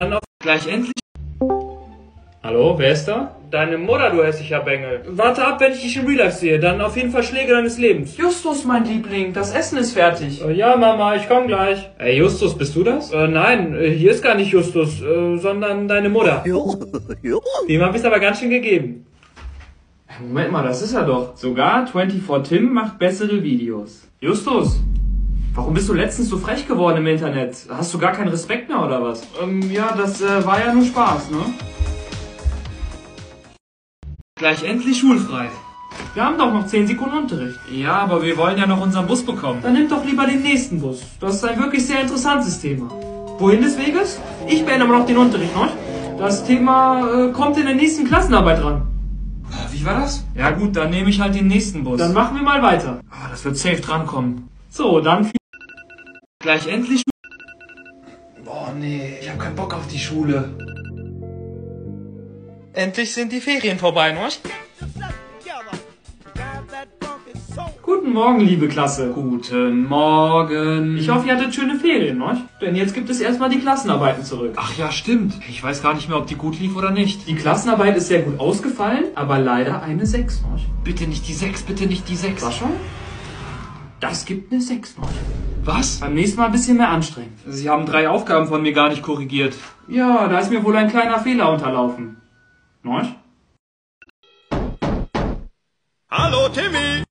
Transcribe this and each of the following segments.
Dann auf gleich endlich. Hallo, wer ist da? Deine Mutter, du hässlicher Bengel. Warte ab, wenn ich dich in Real Life sehe. Dann auf jeden Fall Schläge deines Lebens. Justus, mein Liebling, das Essen ist fertig. Äh, ja, Mama, ich komm gleich. Ey, Justus, bist du das? Äh, nein, äh, hier ist gar nicht Justus, äh, sondern deine Mutter. Dem hab ich's aber ganz schön gegeben. Moment mal, das ist er doch. Sogar 24 Tim macht bessere Videos. Justus, warum bist du letztens so frech geworden im Internet? Hast du gar keinen Respekt mehr oder was? Ähm, ja, das äh, war ja nur Spaß, ne? Gleich endlich schulfrei. Wir haben doch noch 10 Sekunden Unterricht. Ja, aber wir wollen ja noch unseren Bus bekommen. Dann nimm doch lieber den nächsten Bus. Das ist ein wirklich sehr interessantes Thema. Wohin des Weges? Ich beende aber noch den Unterricht, noch. Das Thema äh, kommt in der nächsten Klassenarbeit dran. Wie war das? Ja gut, dann nehme ich halt den nächsten Bus. Dann machen wir mal weiter. Ah, das wird safe drankommen. So, dann viel Gleich endlich. Boah, nee, ich hab keinen Bock auf die Schule. Endlich sind die Ferien vorbei, ne? Guten Morgen, liebe Klasse. Guten Morgen. Ich hoffe, ihr hattet schöne Ferien, ne? Denn jetzt gibt es erstmal die Klassenarbeiten zurück. Ach ja, stimmt. Ich weiß gar nicht mehr, ob die gut lief oder nicht. Die Klassenarbeit ist sehr gut ausgefallen, aber leider eine 6, ne? Bitte nicht die 6, bitte nicht die 6. Was schon? Das gibt eine 6, ne? Was? Beim nächsten Mal ein bisschen mehr anstrengen. Sie haben drei Aufgaben von mir gar nicht korrigiert. Ja, da ist mir wohl ein kleiner Fehler unterlaufen. Ne? Hallo Timmy!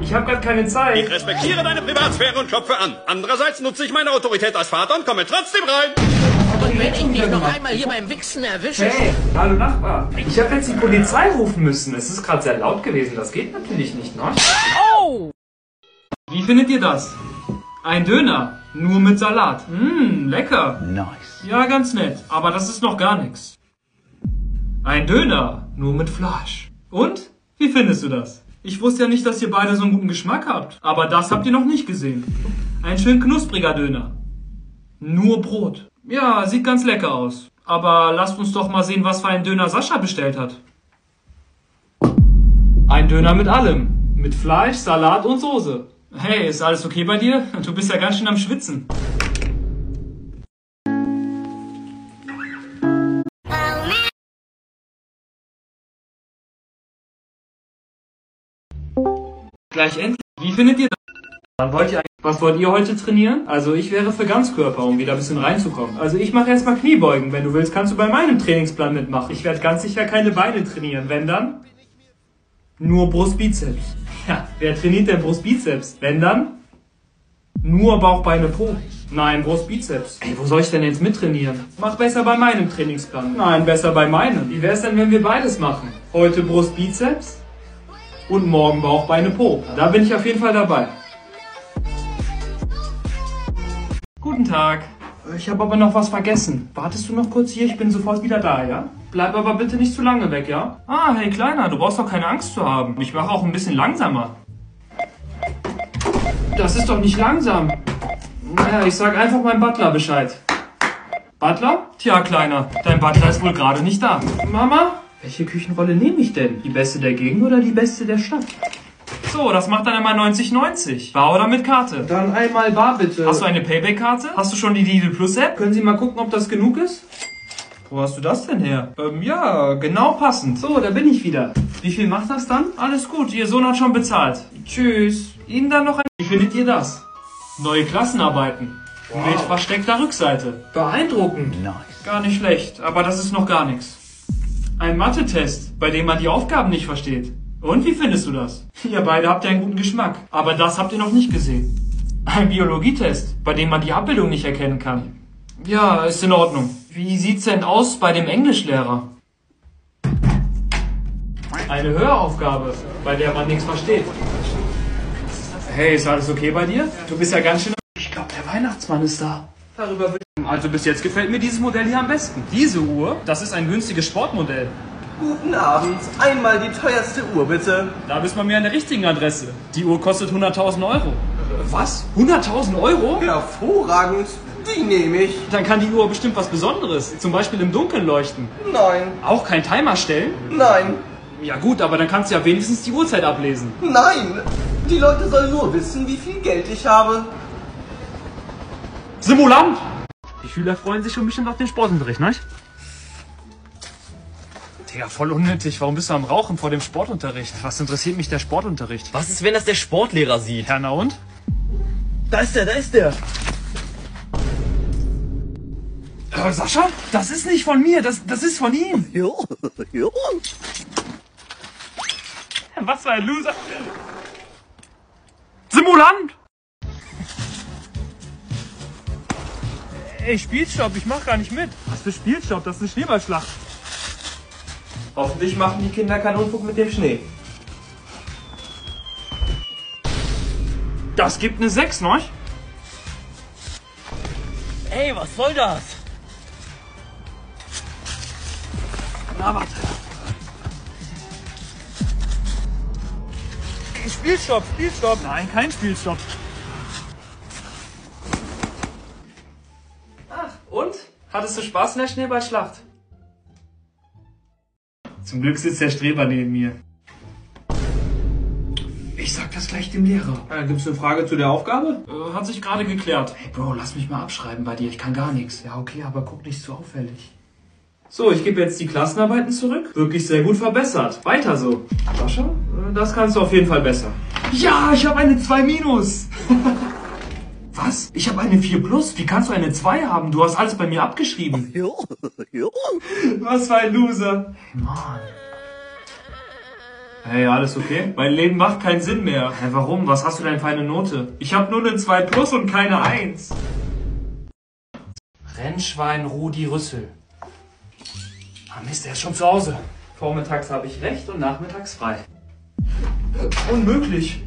Ich habe gerade keine Zeit. Ich respektiere deine Privatsphäre und klopfe an. Andererseits nutze ich meine Autorität als Vater und komme trotzdem rein. Und wenn ich dich noch einmal hier beim Wichsen erwische. Hey, hallo Nachbar. Ich habe jetzt die Polizei rufen müssen. Es ist gerade sehr laut gewesen. Das geht natürlich nicht, ne? Oh! Wie findet ihr das? Ein Döner, nur mit Salat. Mmm, lecker. Nice. Ja, ganz nett, aber das ist noch gar nichts. Ein Döner, nur mit Fleisch. Und? Wie findest du das? Ich wusste ja nicht, dass ihr beide so einen guten Geschmack habt. Aber das habt ihr noch nicht gesehen. Ein schön knuspriger Döner. Nur Brot. Ja, sieht ganz lecker aus. Aber lasst uns doch mal sehen, was für einen Döner Sascha bestellt hat. Ein Döner mit allem. Mit Fleisch, Salat und Soße. Hey, ist alles okay bei dir? Du bist ja ganz schön am Schwitzen. Gleich endlich. Wie findet ihr das? Wann wollt ihr was wollt ihr heute trainieren? Also ich wäre für Ganzkörper, um wieder ein bisschen reinzukommen. Also ich mache erstmal Kniebeugen. Wenn du willst, kannst du bei meinem Trainingsplan mitmachen. Ich werde ganz sicher keine Beine trainieren. Wenn dann? Nur Brustbizeps. Ja, wer trainiert denn Brustbizeps? Wenn dann? Nur Bauch, Beine, Po. Nein, Brustbizeps. Ey, wo soll ich denn jetzt mittrainieren? Mach besser bei meinem Trainingsplan. Nein, besser bei meinem. Wie wär's denn, wenn wir beides machen? Heute Brustbizeps und morgen Bauch, Beine, Po. Da bin ich auf jeden Fall dabei. Guten Tag. Ich habe aber noch was vergessen. Wartest du noch kurz hier? Ich bin sofort wieder da, ja? Bleib aber bitte nicht zu lange weg, ja? Ah, hey Kleiner, du brauchst doch keine Angst zu haben. Ich mache auch ein bisschen langsamer. Das ist doch nicht langsam. Naja, ich sag einfach meinem Butler Bescheid. Butler? Tja, Kleiner, dein Butler ist wohl gerade nicht da. Mama? Welche Küchenrolle nehme ich denn? Die beste der Gegend oder die beste der Stadt? So, das macht dann einmal 90-90. Bar oder mit Karte? Dann einmal bar bitte. Hast du eine Payback-Karte? Hast du schon die Lidl Plus App? Können Sie mal gucken, ob das genug ist? Wo hast du das denn her? Ähm, ja, genau passend. So, da bin ich wieder. Wie viel macht das dann? Alles gut, Ihr Sohn hat schon bezahlt. Tschüss. Ihnen dann noch ein... Wie findet ihr das? Neue Klassenarbeiten. Mit versteckter Rückseite. Beeindruckend. Gar nicht schlecht, aber das ist noch gar nichts. Ein Mathe-Test, bei dem man die Aufgaben nicht versteht. Und wie findest du das? Ihr beide habt ja einen guten Geschmack, aber das habt ihr noch nicht gesehen. Ein Biologietest, bei dem man die Abbildung nicht erkennen kann. Ja, ist in Ordnung. Wie sieht's denn aus bei dem Englischlehrer? Eine Höraufgabe, bei der man nichts versteht. Hey, ist alles okay bei dir? Du bist ja ganz schön... Ich glaube, der Weihnachtsmann ist da. Darüber wird... Also bis jetzt gefällt mir dieses Modell hier am besten. Diese Uhr, das ist ein günstiges Sportmodell. Guten Abend. Einmal die teuerste Uhr, bitte. Da bist du bei mir an der richtigen Adresse. Die Uhr kostet 100.000 Euro. Was? 100.000 Euro? Hervorragend. Die nehme ich. Dann kann die Uhr bestimmt was Besonderes. Zum Beispiel im Dunkeln leuchten. Nein. Auch kein Timer stellen? Nein. Ja gut, aber dann kannst du ja wenigstens die Uhrzeit ablesen. Nein. Die Leute sollen nur wissen, wie viel Geld ich habe. Simulant! Die Schüler freuen sich schon bestimmt auf den Sportunterricht, ne? Digga, voll unnötig. Warum bist du am Rauchen vor dem Sportunterricht? Was interessiert mich der Sportunterricht? Was ist, wenn das der Sportlehrer sieht? Ja, na und? Da ist der, da ist der. Äh, Sascha? Das ist nicht von mir, das, das ist von ihm. Jo, jo. Was für ein Loser. Simulant! Ey, Spielstopp, ich mach gar nicht mit. Was für Spielstopp? Das ist eine Schneeballschlacht. Hoffentlich machen die Kinder keinen Unfug mit dem Schnee. Das gibt eine 6, ne? Ey, was soll das? Na, warte. Spielstopp, Spielstopp. Nein, kein Spielstopp. Und? Hattest du Spaß in der Schneeballschlacht? Zum Glück sitzt der Streber neben mir. Ich sag das gleich dem Lehrer. Äh, gibt's eine Frage zu der Aufgabe? Äh, hat sich gerade geklärt. Hey Bro, lass mich mal abschreiben bei dir. Ich kann gar nichts. Ja, okay, aber guck nicht so auffällig. So, ich gebe jetzt die Klassenarbeiten zurück. Wirklich sehr gut verbessert. Weiter so. Sascha, äh, das kannst du auf jeden Fall besser. Ja, ich habe eine 2 minus. Was? Ich habe eine 4 plus? Wie kannst du eine 2 haben? Du hast alles bei mir abgeschrieben. Jo, jo. Was für ein Loser. Hey, Mann. Hey, alles okay? Mein Leben macht keinen Sinn mehr. Hä, warum? Was hast du denn für eine Note? Ich habe nur eine 2 plus und keine 1. Rennschwein Rudi Rüssel. Ah Mist, der ist schon zu Hause. Vormittags habe ich recht und nachmittags frei. Unmöglich.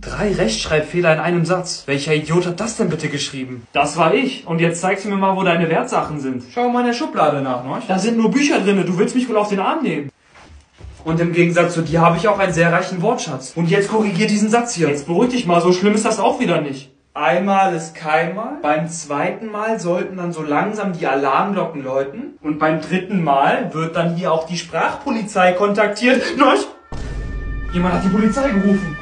Drei Rechtschreibfehler in einem Satz. Welcher Idiot hat das denn bitte geschrieben? Das war ich. Und jetzt zeigst du mir mal, wo deine Wertsachen sind. Schau mal in der Schublade nach, ne? Da sind nur Bücher drinne. Du willst mich wohl auf den Arm nehmen. Und im Gegensatz zu dir habe ich auch einen sehr reichen Wortschatz. Und jetzt korrigier diesen Satz hier. Jetzt beruhig dich mal. So schlimm ist das auch wieder nicht. Einmal ist keinmal. Beim zweiten Mal sollten dann so langsam die Alarmglocken läuten. Und beim dritten Mal wird dann hier auch die Sprachpolizei kontaktiert. Nein! Jemand hat die Polizei gerufen.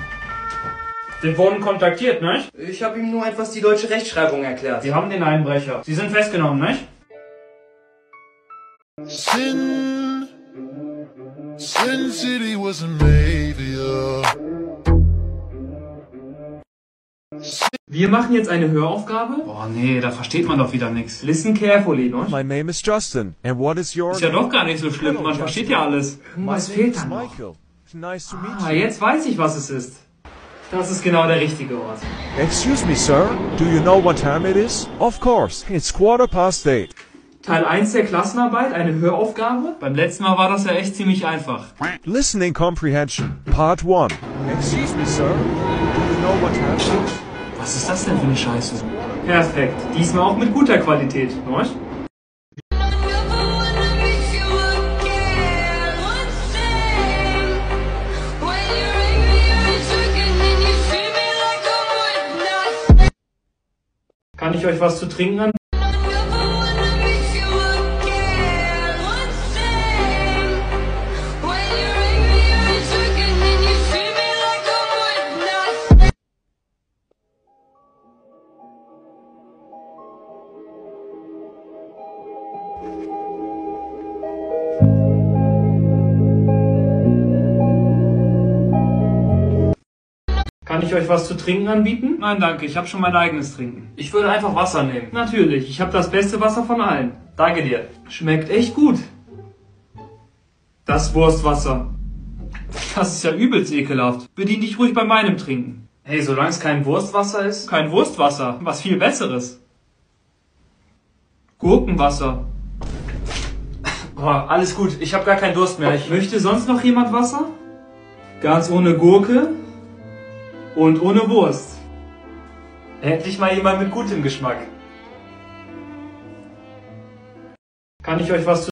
Wir wurden kontaktiert, nicht? Ich habe ihm nur etwas die deutsche Rechtschreibung erklärt. Sie haben den Einbrecher. Sie sind festgenommen, nicht? Sin, Sin City was a Mavia. Wir machen jetzt eine Höraufgabe. Boah, nee, da versteht man doch wieder nichts. Listen carefully, ne? My name is Justin, and what is your Ist ja doch gar nicht so schlimm, man versteht ja alles. Was fehlt da noch? Nice to meet Ah, jetzt weiß ich, was es ist. Das ist genau der richtige Ort. Excuse me, sir. Do you know what time it is? Of course, it's quarter past eight. Teil 1 der Klassenarbeit, eine Höraufgabe. Beim letzten Mal war das ja echt ziemlich einfach. Listening comprehension, part one. Excuse me, sir. Do you know what time it is? Was ist das denn für eine Scheiße? Perfekt. Diesmal auch mit guter Qualität, nicht? Kann ich euch was zu trinken ich euch was zu trinken anbieten? Nein, danke. Ich habe schon mein eigenes Trinken. Ich würde einfach Wasser nehmen. Natürlich. Ich habe das beste Wasser von allen. Danke dir. Schmeckt echt gut. Das Wurstwasser. Das ist ja übelst ekelhaft. Bedien dich ruhig bei meinem Trinken. Hey, solange es kein Wurstwasser ist. Kein Wurstwasser, was viel besseres. Gurkenwasser. Boah, alles gut. Ich habe gar keinen Durst mehr. Ich Möchte sonst noch jemand Wasser? Ganz ohne Gurke und ohne Wurst. endlich mal jemand mit gutem Geschmack. Kann ich euch was zu